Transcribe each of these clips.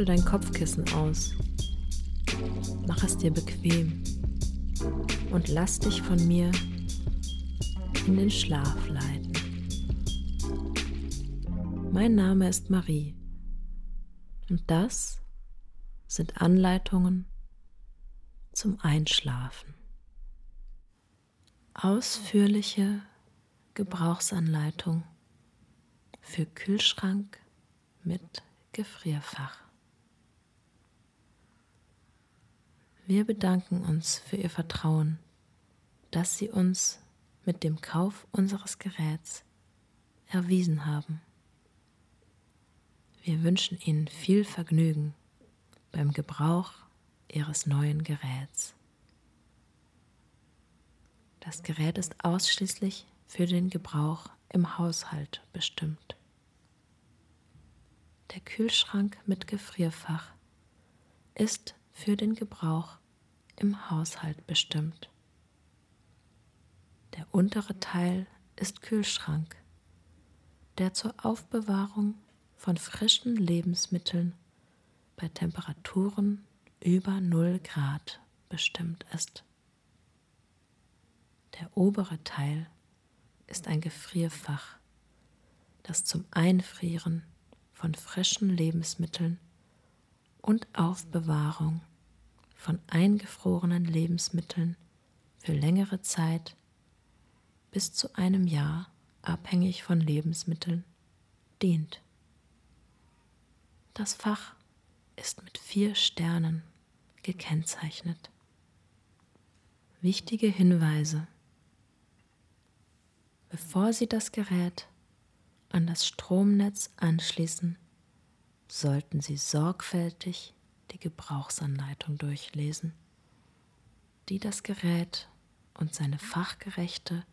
Schüttel dein Kopfkissen aus. Mach es dir bequem und lass dich von mir in den Schlaf leiten. Mein Name ist Marie und das sind Anleitungen zum Einschlafen. Ausführliche Gebrauchsanleitung für Kühlschrank mit Gefrierfach. Wir bedanken uns für Ihr Vertrauen, das Sie uns mit dem Kauf unseres Geräts erwiesen haben. Wir wünschen Ihnen viel Vergnügen beim Gebrauch Ihres neuen Geräts. Das Gerät ist ausschließlich für den Gebrauch im Haushalt bestimmt. Der Kühlschrank mit Gefrierfach ist für den Gebrauch im Haushalt bestimmt. Der untere Teil ist Kühlschrank, der zur Aufbewahrung von frischen Lebensmitteln bei Temperaturen über 0 Grad bestimmt ist. Der obere Teil ist ein Gefrierfach, das zum Einfrieren von frischen Lebensmitteln und Aufbewahrung von eingefrorenen Lebensmitteln für längere Zeit bis zu einem Jahr abhängig von Lebensmitteln dient. Das Fach ist mit vier Sternen gekennzeichnet. Wichtige Hinweise. Bevor Sie das Gerät an das Stromnetz anschließen, sollten Sie sorgfältig die Gebrauchsanleitung durchlesen, die das Gerät und seine fachgerechte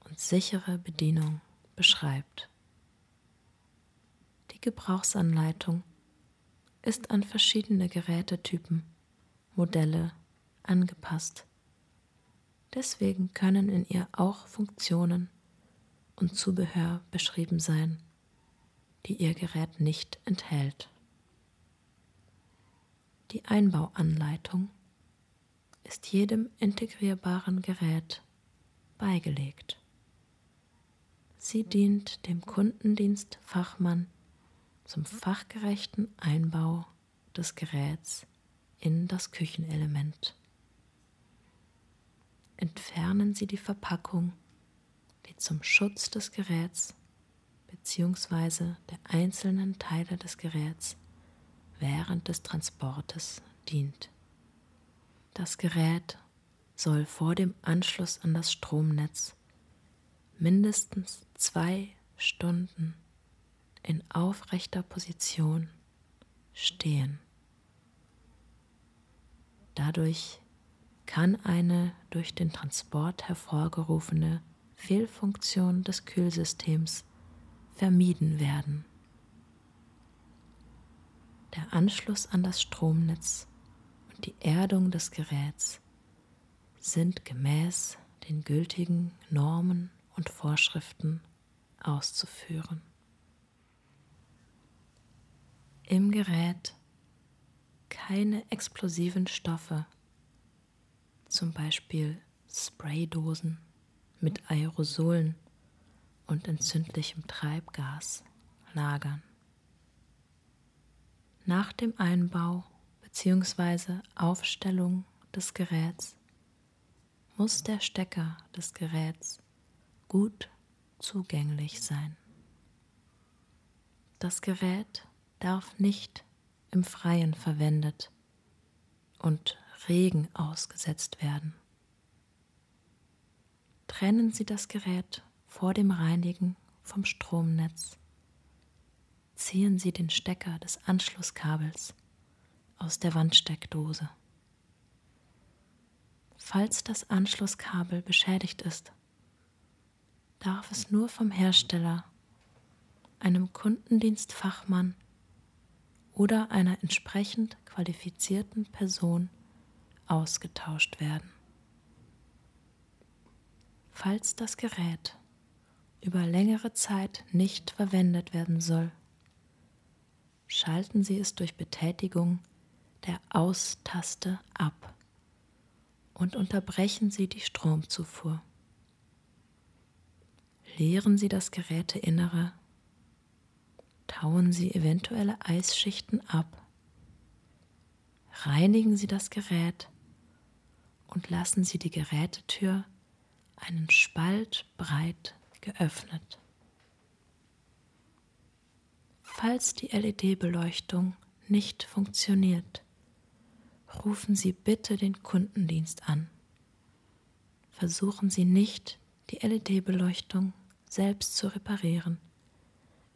und sichere Bedienung beschreibt. Die Gebrauchsanleitung ist an verschiedene Gerätetypen, Modelle angepasst. Deswegen können in ihr auch Funktionen und Zubehör beschrieben sein, die Ihr Gerät nicht enthält. Die Einbauanleitung ist jedem integrierbaren Gerät beigelegt. Sie dient dem Kundendienstfachmann zum fachgerechten Einbau des Geräts in das Küchenelement. Entfernen Sie die Verpackung die zum Schutz des Geräts bzw. der einzelnen Teile des Geräts während des Transportes dient. Das Gerät soll vor dem Anschluss an das Stromnetz mindestens zwei Stunden in aufrechter Position stehen. Dadurch kann eine durch den Transport hervorgerufene Fehlfunktion des Kühlsystems vermieden werden. Der Anschluss an das Stromnetz und die Erdung des Geräts sind gemäß den gültigen Normen und Vorschriften auszuführen. Im Gerät keine explosiven Stoffe, zum Beispiel Spraydosen mit Aerosolen und entzündlichem Treibgas lagern. Nach dem Einbau bzw. Aufstellung des Geräts muss der Stecker des Geräts gut zugänglich sein. Das Gerät darf nicht im Freien verwendet und Regen ausgesetzt werden. Trennen Sie das Gerät vor dem Reinigen vom Stromnetz. Ziehen Sie den Stecker des Anschlusskabels aus der Wandsteckdose. Falls das Anschlusskabel beschädigt ist, darf es nur vom Hersteller, einem Kundendienstfachmann oder einer entsprechend qualifizierten Person ausgetauscht werden. Falls das Gerät über längere Zeit nicht verwendet werden soll, schalten Sie es durch Betätigung der Austaste ab und unterbrechen Sie die Stromzufuhr. Leeren Sie das Geräteinnere, tauen Sie eventuelle Eisschichten ab, reinigen Sie das Gerät und lassen Sie die Gerätetür einen Spalt breit geöffnet. Falls die LED-Beleuchtung nicht funktioniert, rufen Sie bitte den Kundendienst an. Versuchen Sie nicht, die LED-Beleuchtung selbst zu reparieren,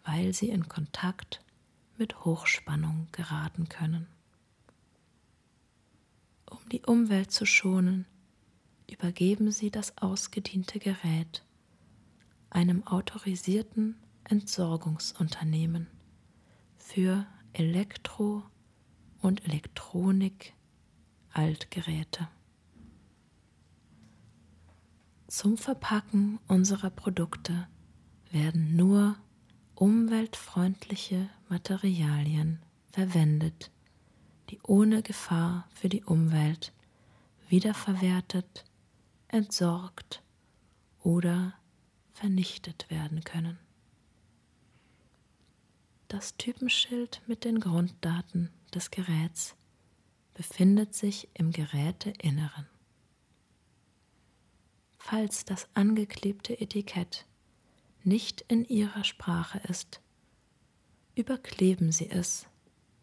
weil Sie in Kontakt mit Hochspannung geraten können. Um die Umwelt zu schonen, übergeben Sie das ausgediente Gerät einem autorisierten Entsorgungsunternehmen für Elektro- und Elektronik-Altgeräte. Zum Verpacken unserer Produkte werden nur umweltfreundliche Materialien verwendet, die ohne Gefahr für die Umwelt wiederverwertet, entsorgt oder vernichtet werden können das Typenschild mit den Grunddaten des Geräts befindet sich im Geräteinneren. Falls das angeklebte Etikett nicht in Ihrer Sprache ist, überkleben Sie es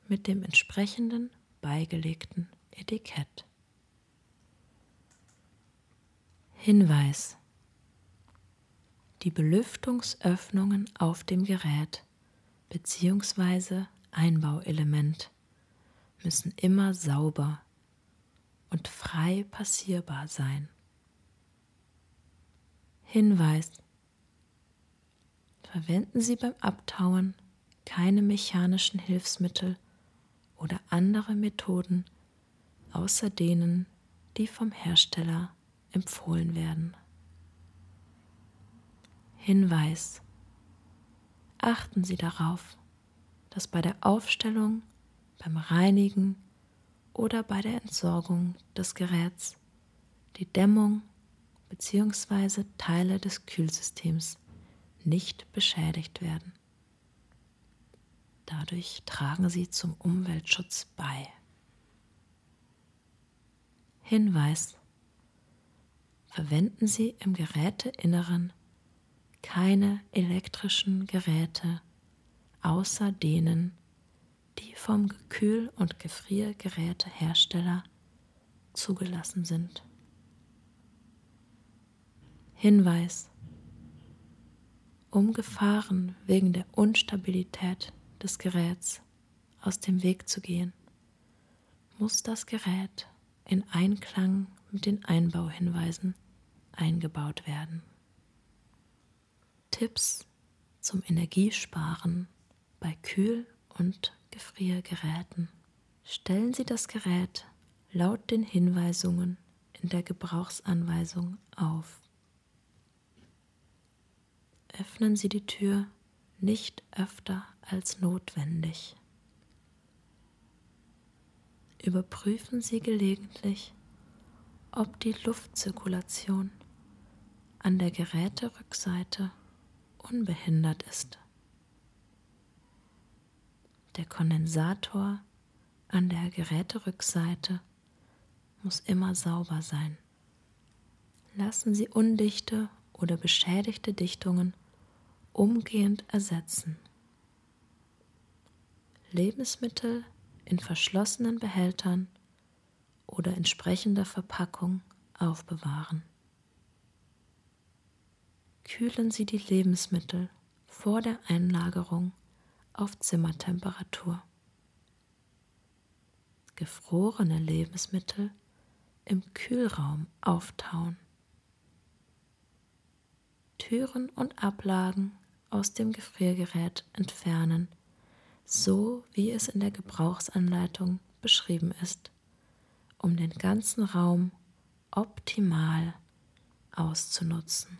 mit dem entsprechenden beigelegten Etikett. Hinweis Die Belüftungsöffnungen auf dem Gerät bzw. Einbauelement müssen immer sauber und frei passierbar sein. Hinweis. Verwenden Sie beim Abtauen keine mechanischen Hilfsmittel oder andere Methoden außer denen, die vom Hersteller empfohlen werden. Hinweis achten Sie darauf, dass bei der Aufstellung, beim Reinigen oder bei der Entsorgung des Geräts die Dämmung bzw. Teile des Kühlsystems nicht beschädigt werden. Dadurch tragen sie zum Umweltschutz bei. Hinweis. Verwenden Sie im Geräteinneren keine elektrischen Geräte außer denen, die vom Gekühl- und Gefriergerätehersteller zugelassen sind. Hinweis Um Gefahren wegen der Unstabilität des Geräts aus dem Weg zu gehen, muss das Gerät in Einklang mit den Einbauhinweisen eingebaut werden. Tipps zum Energiesparen bei Kühl- und Gefriergeräten. Stellen Sie das Gerät laut den Hinweisungen in der Gebrauchsanweisung auf. Öffnen Sie die Tür nicht öfter als notwendig. Überprüfen Sie gelegentlich, ob die Luftzirkulation an der Geräterückseite unbehindert ist. Der Kondensator an der Geräterückseite muss immer sauber sein. Lassen Sie undichte oder beschädigte Dichtungen umgehend ersetzen. Lebensmittel in verschlossenen Behältern oder entsprechender Verpackung aufbewahren kühlen Sie die Lebensmittel vor der Einlagerung auf Zimmertemperatur. Gefrorene Lebensmittel im Kühlraum auftauen. Türen und Ablagen aus dem Gefriergerät entfernen, so wie es in der Gebrauchsanleitung beschrieben ist, um den ganzen Raum optimal auszunutzen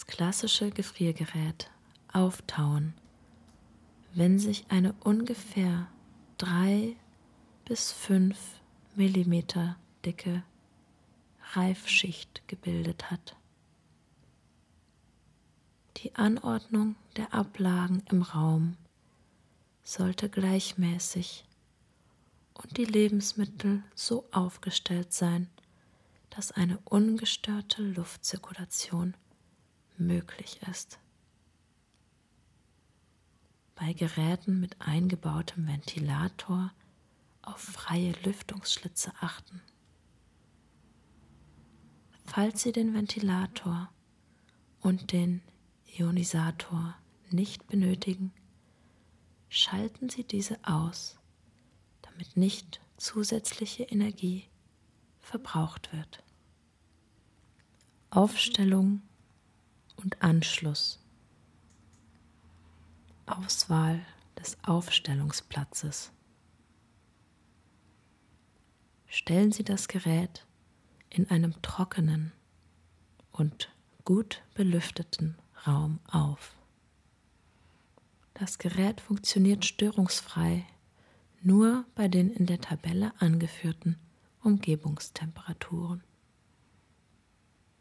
das klassische Gefriergerät auftauen, wenn sich eine ungefähr drei bis fünf Millimeter dicke Reifschicht gebildet hat. Die Anordnung der Ablagen im Raum sollte gleichmäßig und die Lebensmittel so aufgestellt sein, dass eine ungestörte Luftzirkulation möglich ist. Bei Geräten mit eingebautem Ventilator auf freie Lüftungsschlitze achten. Falls Sie den Ventilator und den Ionisator nicht benötigen, schalten Sie diese aus, damit nicht zusätzliche Energie verbraucht wird. Aufstellung und Anschluss. Auswahl des Aufstellungsplatzes. Stellen Sie das Gerät in einem trockenen und gut belüfteten Raum auf. Das Gerät funktioniert störungsfrei nur bei den in der Tabelle angeführten Umgebungstemperaturen.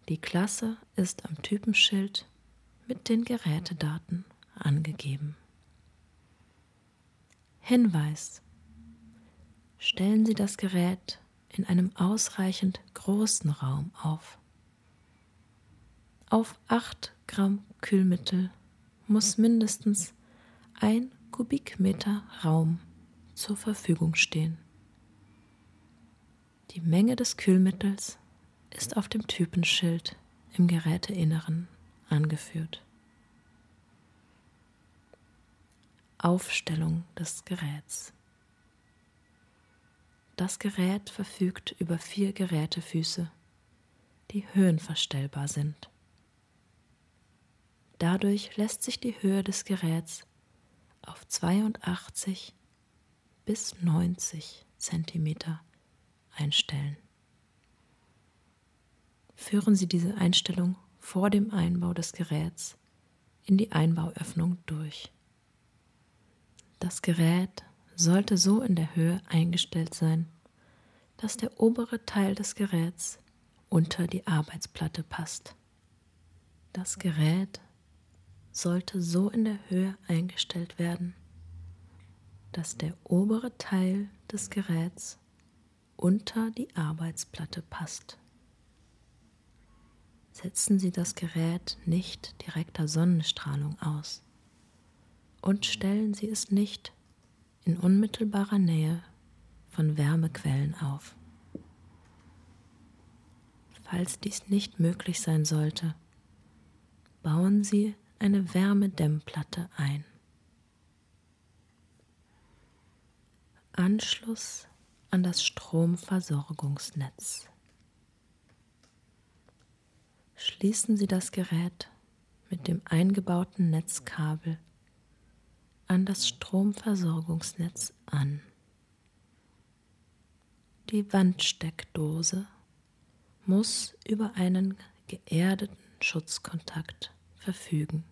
Die Klasse ist am Typenschild mit den Gerätedaten angegeben. Hinweis. Stellen Sie das Gerät in einem ausreichend großen Raum auf. Auf 8 Gramm Kühlmittel muss mindestens ein Kubikmeter Raum zur Verfügung stehen. Die Menge des Kühlmittels ist auf dem Typenschild im Geräteinneren angeführt. Aufstellung des Geräts. Das Gerät verfügt über vier Gerätefüße, die höhenverstellbar sind. Dadurch lässt sich die Höhe des Geräts auf 82 bis 90 cm einstellen. Führen Sie diese Einstellung vor dem Einbau des Geräts in die Einbauöffnung durch. Das Gerät sollte so in der Höhe eingestellt sein, dass der obere Teil des Geräts unter die Arbeitsplatte passt. Das Gerät sollte so in der Höhe eingestellt werden, dass der obere Teil des Geräts unter die Arbeitsplatte passt. Setzen Sie das Gerät nicht direkter Sonnenstrahlung aus und stellen Sie es nicht in unmittelbarer Nähe von Wärmequellen auf. Falls dies nicht möglich sein sollte, bauen Sie eine Wärmedämmplatte ein. Anschluss an das Stromversorgungsnetz. Schließen Sie das Gerät mit dem eingebauten Netzkabel an das Stromversorgungsnetz an. Die Wandsteckdose muss über einen geerdeten Schutzkontakt verfügen.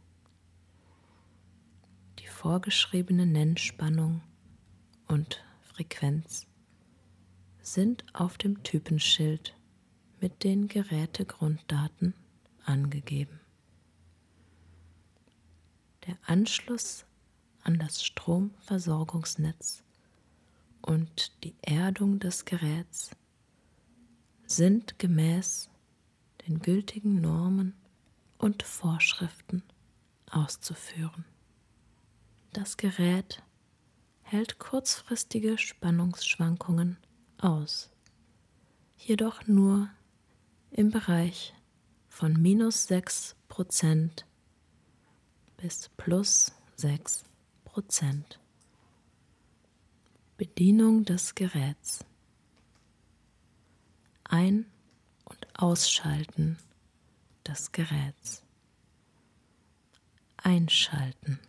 Die vorgeschriebene Nennspannung und Frequenz sind auf dem Typenschild mit den Gerätegrunddaten angegeben. Der Anschluss an das Stromversorgungsnetz und die Erdung des Geräts sind gemäß den gültigen Normen und Vorschriften auszuführen. Das Gerät hält kurzfristige Spannungsschwankungen aus, jedoch nur im Bereich von minus 6 Prozent bis plus 6 Prozent. Bedienung des Geräts. Ein- und Ausschalten des Geräts. Einschalten.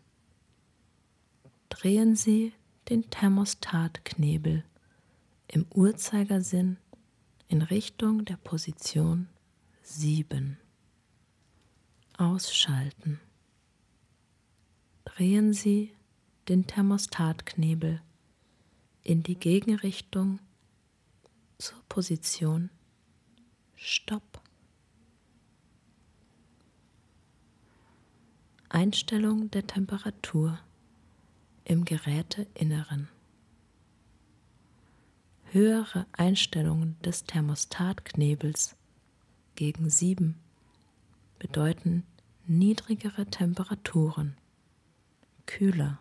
Drehen Sie den Thermostatknebel im Uhrzeigersinn in Richtung der Position 7. Ausschalten. Drehen Sie den Thermostatknebel in die Gegenrichtung zur Position Stopp. Einstellung der Temperatur im Geräteinneren. Höhere Einstellungen des Thermostatknebels gegen 7 bedeuten niedrigere Temperaturen, kühler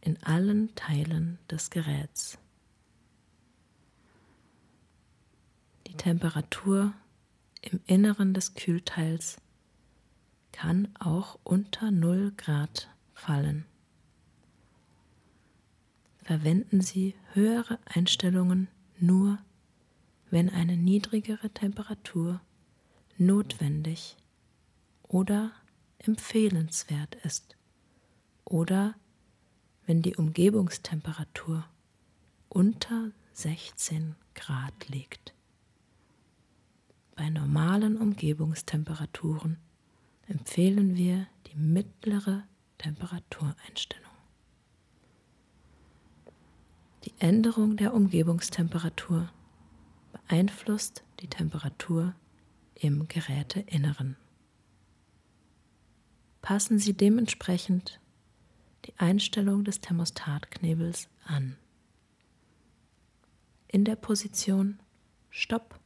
in allen Teilen des Geräts. Die Temperatur im Inneren des Kühlteils kann auch unter 0 Grad fallen. Verwenden Sie höhere Einstellungen nur, wenn eine niedrigere Temperatur notwendig oder empfehlenswert ist oder wenn die Umgebungstemperatur unter 16 Grad liegt. Bei normalen Umgebungstemperaturen empfehlen wir die mittlere Temperatureinstellung. Die Änderung der Umgebungstemperatur beeinflusst die Temperatur im Geräteinneren. Passen Sie dementsprechend die Einstellung des Thermostatknebels an. In der Position Stopp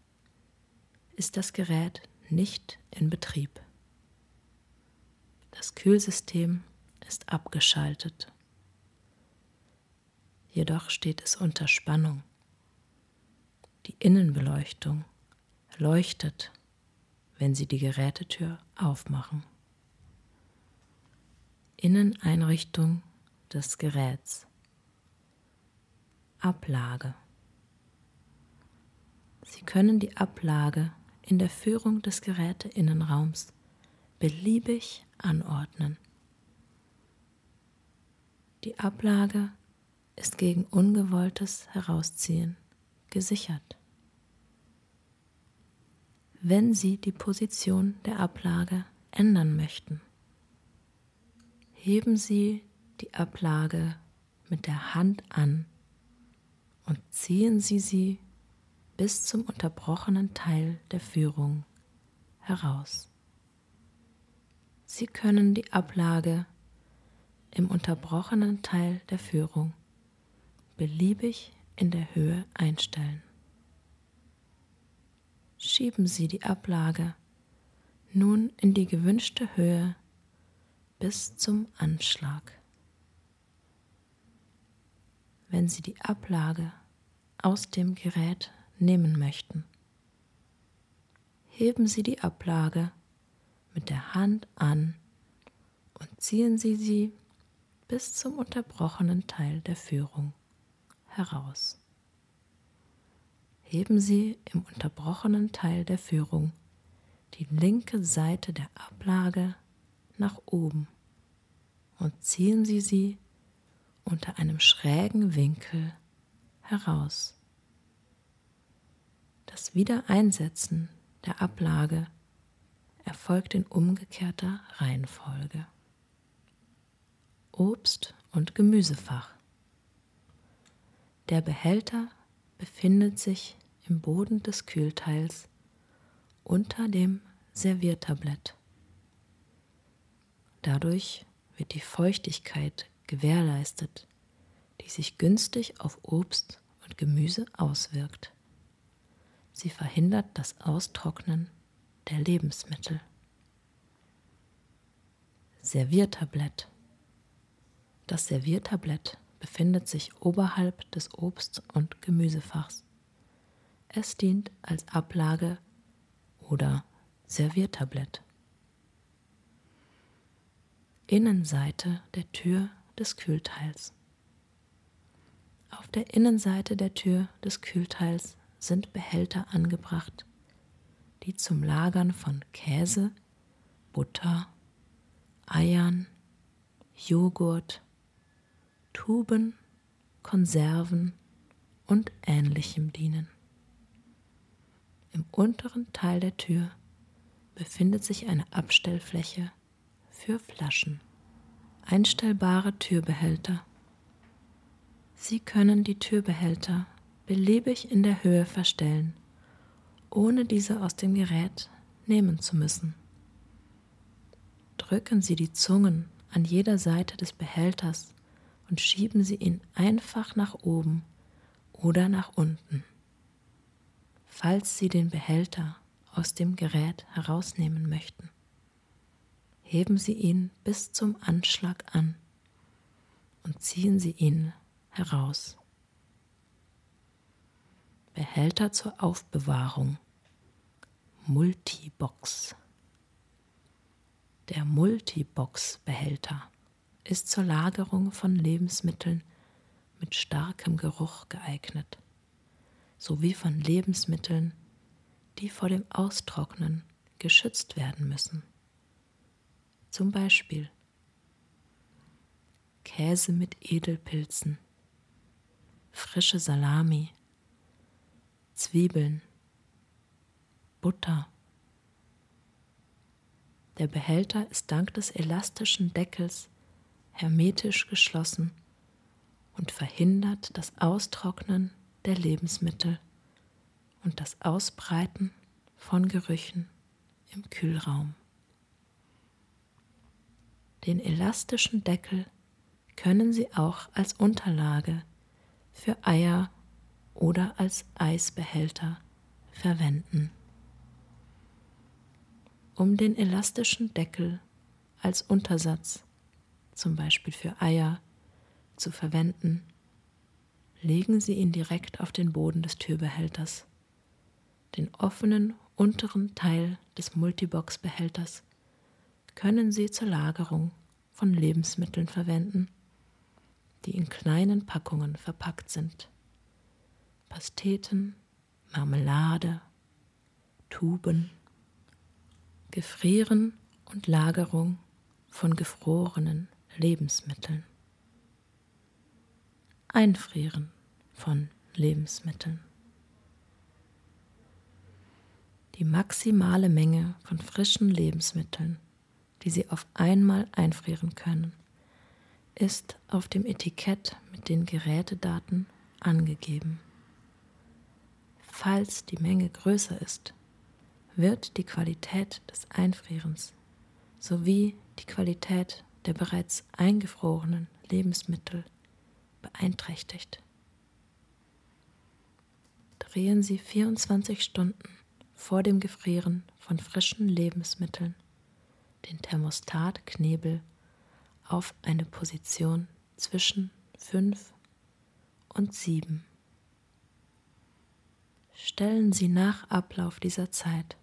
ist das Gerät nicht in Betrieb. Das Kühlsystem ist abgeschaltet. Jedoch steht es unter Spannung. Die Innenbeleuchtung leuchtet, wenn Sie die Gerätetür aufmachen. Inneneinrichtung des Geräts. Ablage. Sie können die Ablage in der Führung des Geräteinnenraums beliebig anordnen. Die Ablage ist gegen ungewolltes Herausziehen gesichert. Wenn Sie die Position der Ablage ändern möchten, heben Sie die Ablage mit der Hand an und ziehen Sie sie bis zum unterbrochenen Teil der Führung heraus. Sie können die Ablage im unterbrochenen Teil der Führung beliebig in der Höhe einstellen. Schieben Sie die Ablage nun in die gewünschte Höhe bis zum Anschlag. Wenn Sie die Ablage aus dem Gerät nehmen möchten, heben Sie die Ablage mit der Hand an und ziehen Sie sie bis zum unterbrochenen Teil der Führung heraus. Heben Sie im unterbrochenen Teil der Führung die linke Seite der Ablage nach oben und ziehen Sie sie unter einem schrägen Winkel heraus. Das Wiedereinsetzen der Ablage erfolgt in umgekehrter Reihenfolge. Obst- und Gemüsefach. Der Behälter befindet sich im Boden des Kühlteils unter dem Serviertablett. Dadurch wird die Feuchtigkeit gewährleistet, die sich günstig auf Obst und Gemüse auswirkt. Sie verhindert das Austrocknen der Lebensmittel. Serviertablett. Das Serviertablett befindet sich oberhalb des Obst- und Gemüsefachs. Es dient als Ablage oder Serviertablett. Innenseite der Tür des Kühlteils. Auf der Innenseite der Tür des Kühlteils sind Behälter angebracht, die zum Lagern von Käse, Butter, Eiern, Joghurt, Tuben, Konserven und ähnlichem dienen. Im unteren Teil der Tür befindet sich eine Abstellfläche für Flaschen, Einstellbare Türbehälter. Sie können die Türbehälter beliebig in der Höhe verstellen, ohne diese aus dem Gerät nehmen zu müssen. Drücken Sie die Zungen an jeder Seite des Behälters und schieben Sie ihn einfach nach oben oder nach unten. Falls Sie den Behälter aus dem Gerät herausnehmen möchten, heben Sie ihn bis zum Anschlag an und ziehen Sie ihn heraus. Behälter zur Aufbewahrung. Multibox. Der Multibox-Behälter ist zur Lagerung von Lebensmitteln mit starkem Geruch geeignet, sowie von Lebensmitteln, die vor dem Austrocknen geschützt werden müssen. Zum Beispiel Käse mit Edelpilzen, frische Salami, Zwiebeln, Butter. Der Behälter ist dank des elastischen Deckels hermetisch geschlossen und verhindert das Austrocknen der Lebensmittel und das Ausbreiten von Gerüchen im Kühlraum. Den elastischen Deckel können Sie auch als Unterlage für Eier oder als Eisbehälter verwenden. Um den elastischen Deckel als Untersatz, zum Beispiel für Eier, zu verwenden, legen Sie ihn direkt auf den Boden des Türbehälters. Den offenen unteren Teil des Multibox-Behälters können Sie zur Lagerung von Lebensmitteln verwenden, die in kleinen Packungen verpackt sind. Pasteten, Marmelade, Tuben, Gefrieren und Lagerung von gefrorenen Lebensmitteln. Einfrieren von Lebensmitteln. Die maximale Menge von frischen Lebensmitteln, die Sie auf einmal einfrieren können, ist auf dem Etikett mit den Gerätedaten angegeben. Falls die Menge größer ist, wird die Qualität des Einfrierens sowie die Qualität der bereits eingefrorenen Lebensmittel beeinträchtigt. Drehen Sie 24 Stunden vor dem Gefrieren von frischen Lebensmitteln den Thermostatknebel auf eine Position zwischen 5 und 7. Stellen Sie nach Ablauf dieser Zeit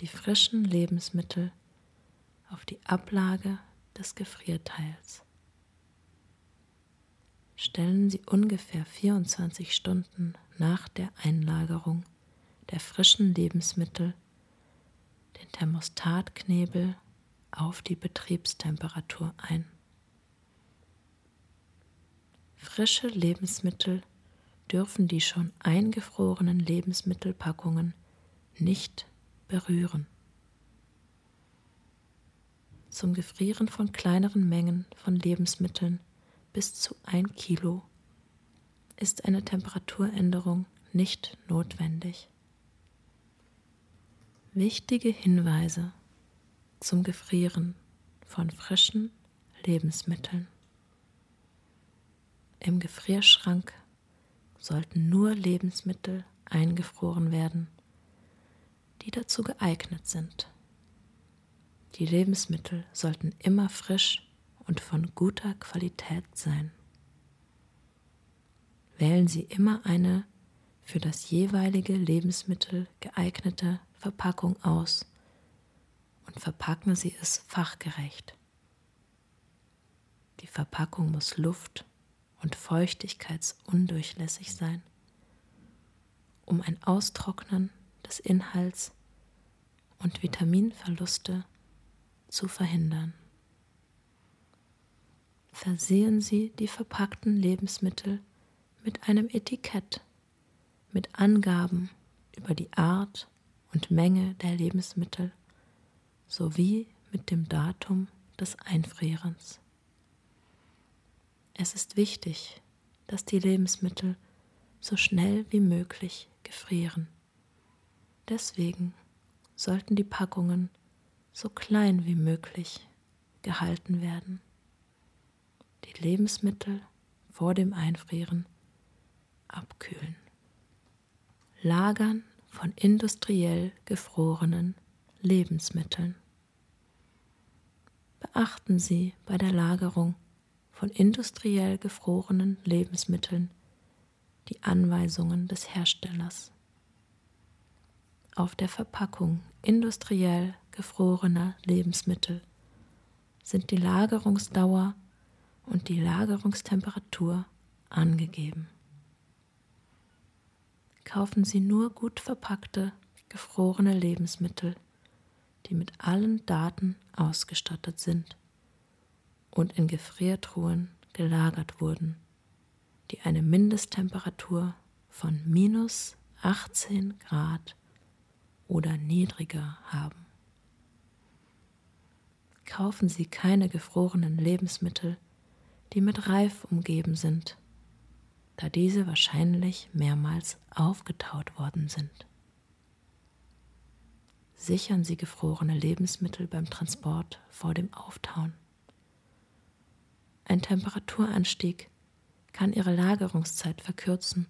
die frischen Lebensmittel auf die Ablage des Gefrierteils. Stellen Sie ungefähr 24 Stunden nach der Einlagerung der frischen Lebensmittel den Thermostatknebel auf die Betriebstemperatur ein. Frische Lebensmittel dürfen die schon eingefrorenen Lebensmittelpackungen nicht berühren. Zum Gefrieren von kleineren Mengen von Lebensmitteln bis zu ein Kilo ist eine Temperaturänderung nicht notwendig. Wichtige Hinweise zum Gefrieren von frischen Lebensmitteln. Im Gefrierschrank sollten nur Lebensmittel eingefroren werden, die dazu geeignet sind. Die Lebensmittel sollten immer frisch und von guter Qualität sein. Wählen Sie immer eine für das jeweilige Lebensmittel geeignete Verpackung aus und verpacken Sie es fachgerecht. Die Verpackung muss luft- und feuchtigkeitsundurchlässig sein, um ein Austrocknen des Inhalts und Vitaminverluste zu verhindern. Versehen Sie die verpackten Lebensmittel mit einem Etikett mit Angaben über die Art und Menge der Lebensmittel sowie mit dem Datum des Einfrierens. Es ist wichtig, dass die Lebensmittel so schnell wie möglich gefrieren. Deswegen sollten die Packungen so klein wie möglich gehalten werden. Die Lebensmittel vor dem Einfrieren abkühlen. Lagern von industriell gefrorenen Lebensmitteln. Beachten Sie bei der Lagerung von industriell gefrorenen Lebensmitteln die Anweisungen des Herstellers. Auf der Verpackung industriell gefrorener Lebensmittel sind die Lagerungsdauer und die Lagerungstemperatur angegeben. Kaufen Sie nur gut verpackte, gefrorene Lebensmittel, die mit allen Daten ausgestattet sind und in Gefriertruhen gelagert wurden, die eine Mindesttemperatur von minus 18 Grad oder niedriger haben. Kaufen Sie keine gefrorenen Lebensmittel, die mit Reif umgeben sind, da diese wahrscheinlich mehrmals aufgetaut worden sind. Sichern Sie gefrorene Lebensmittel beim Transport vor dem Auftauen. Ein Temperaturanstieg kann ihre Lagerungszeit verkürzen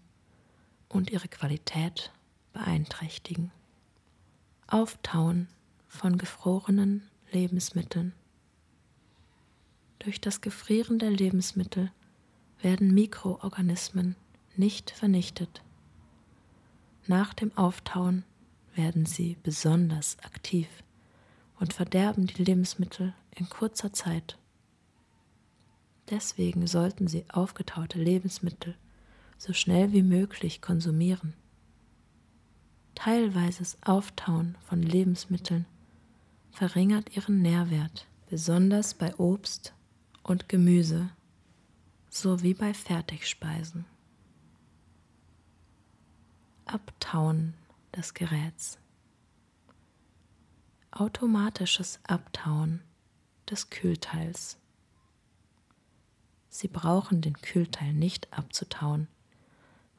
und ihre Qualität beeinträchtigen. Auftauen von gefrorenen Lebensmitteln. Durch das Gefrieren der Lebensmittel werden Mikroorganismen nicht vernichtet. Nach dem Auftauen werden sie besonders aktiv und verderben die Lebensmittel in kurzer Zeit. Deswegen sollten Sie aufgetaute Lebensmittel so schnell wie möglich konsumieren. Teilweises Auftauen von Lebensmitteln verringert ihren Nährwert, besonders bei Obst und Gemüse sowie bei Fertigspeisen. Abtauen des Geräts. Automatisches Abtauen des Kühlteils. Sie brauchen den Kühlteil nicht abzutauen,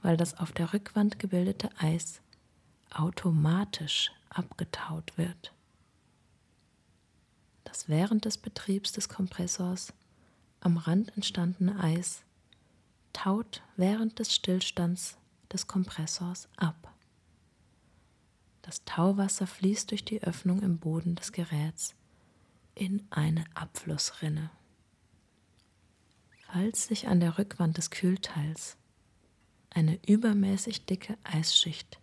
weil das auf der Rückwand gebildete Eis automatisch abgetaut wird. Das während des Betriebs des Kompressors am Rand entstandene Eis taut während des Stillstands des Kompressors ab. Das Tauwasser fließt durch die Öffnung im Boden des Geräts in eine Abflussrinne. Falls sich an der Rückwand des Kühlteils eine übermäßig dicke Eisschicht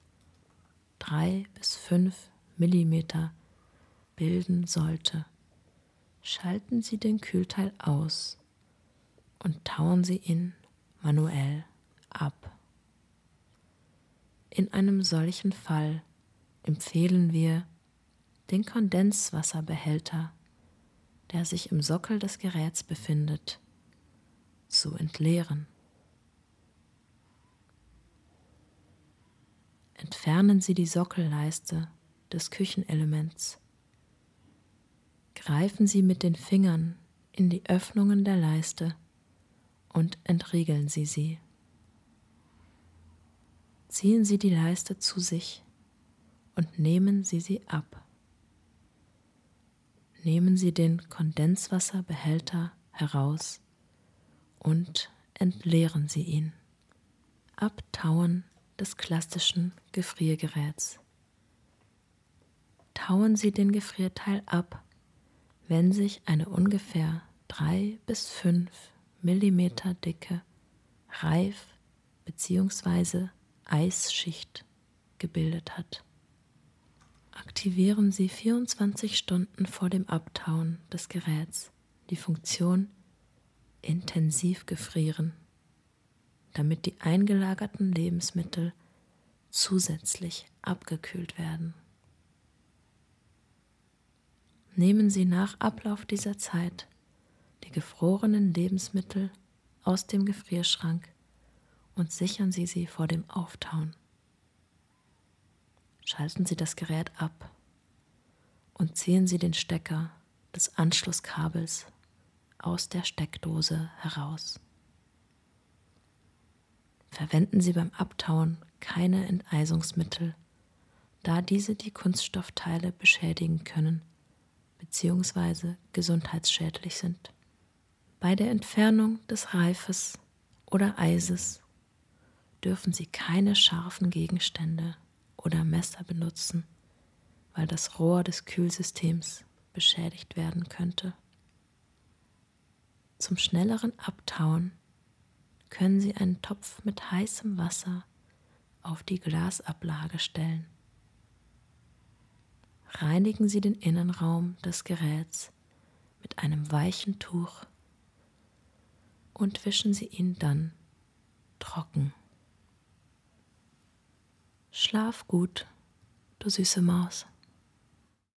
drei bis fünf Millimeter bilden sollte, schalten Sie den Kühlteil aus und tauen Sie ihn manuell ab. In einem solchen Fall empfehlen wir den Kondenswasserbehälter, der sich im Sockel des Geräts befindet, zu entleeren. Entfernen Sie die Sockelleiste des Küchenelements. Greifen Sie mit den Fingern in die Öffnungen der Leiste und entriegeln Sie sie. Ziehen Sie die Leiste zu sich und nehmen Sie sie ab. Nehmen Sie den Kondenswasserbehälter heraus und entleeren Sie ihn. Abtauen des klassischen Gefriergeräts. Tauen Sie den Gefrierteil ab, wenn sich eine ungefähr drei bis fünf Millimeter dicke Reif- bzw. Eisschicht gebildet hat. Aktivieren Sie 24 Stunden vor dem Abtauen des Geräts die Funktion intensiv gefrieren, damit die eingelagerten Lebensmittel zusätzlich abgekühlt werden. Nehmen Sie nach Ablauf dieser Zeit die gefrorenen Lebensmittel aus dem Gefrierschrank und sichern Sie sie vor dem Auftauen. Schalten Sie das Gerät ab und ziehen Sie den Stecker des Anschlusskabels aus der Steckdose heraus. Verwenden Sie beim Abtauen keine Enteisungsmittel, da diese die Kunststoffteile beschädigen können bzw. gesundheitsschädlich sind. Bei der Entfernung des Reifes oder Eises dürfen Sie keine scharfen Gegenstände oder Messer benutzen, weil das Rohr des Kühlsystems beschädigt werden könnte. Zum schnelleren Abtauen können Sie einen Topf mit heißem Wasser auf die Glasablage stellen. Reinigen Sie den Innenraum des Geräts mit einem weichen Tuch und wischen Sie ihn dann trocken. Schlaf gut, du süße Maus.